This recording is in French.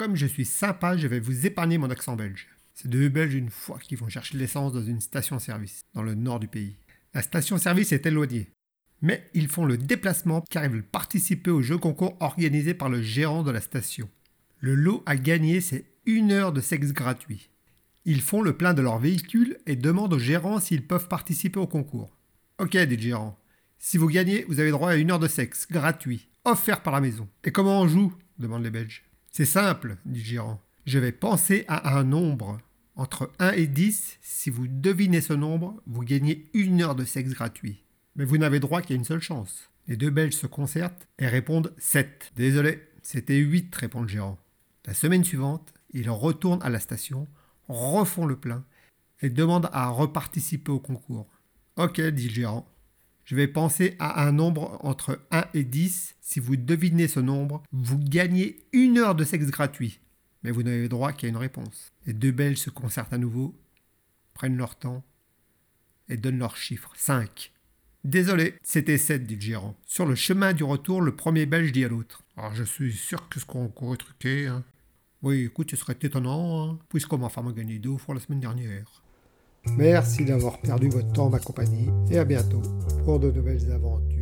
comme je suis sympa, je vais vous épargner mon accent belge. C'est deux Belges une fois qui vont chercher l'essence dans une station-service, dans le nord du pays. La station-service est éloignée, mais ils font le déplacement car ils veulent participer au jeu concours organisé par le gérant de la station. Le lot à gagner, c'est une heure de sexe gratuit. Ils font le plein de leur véhicule et demandent au gérant s'ils peuvent participer au concours. Ok, dit le gérant. Si vous gagnez, vous avez droit à une heure de sexe, gratuit, offert par la maison. Et comment on joue? demandent les Belges. C'est simple, dit gérant. Je vais penser à un nombre. Entre 1 et 10, si vous devinez ce nombre, vous gagnez une heure de sexe gratuit. Mais vous n'avez droit qu'à une seule chance. Les deux Belges se concertent et répondent 7. Désolé, c'était 8, répond le gérant. La semaine suivante, ils retournent à la station, refont le plein et demandent à reparticiper au concours. Ok, dit le gérant. Je vais penser à un nombre entre 1 et 10. Si vous devinez ce nombre, vous gagnez une heure de sexe gratuit. Mais vous n'avez droit qu'à une réponse. Les deux Belges se concertent à nouveau, prennent leur temps et donnent leur chiffre. 5. Désolé, c'était 7, dit le gérant. Sur le chemin du retour, le premier Belge dit à l'autre. Alors je suis sûr que ce qu'on est truqué. Hein. Oui, écoute, ce serait étonnant, hein, puisque ma a gagné deux fois la semaine dernière. Merci d'avoir perdu votre temps ma compagnie et à bientôt pour de nouvelles aventures.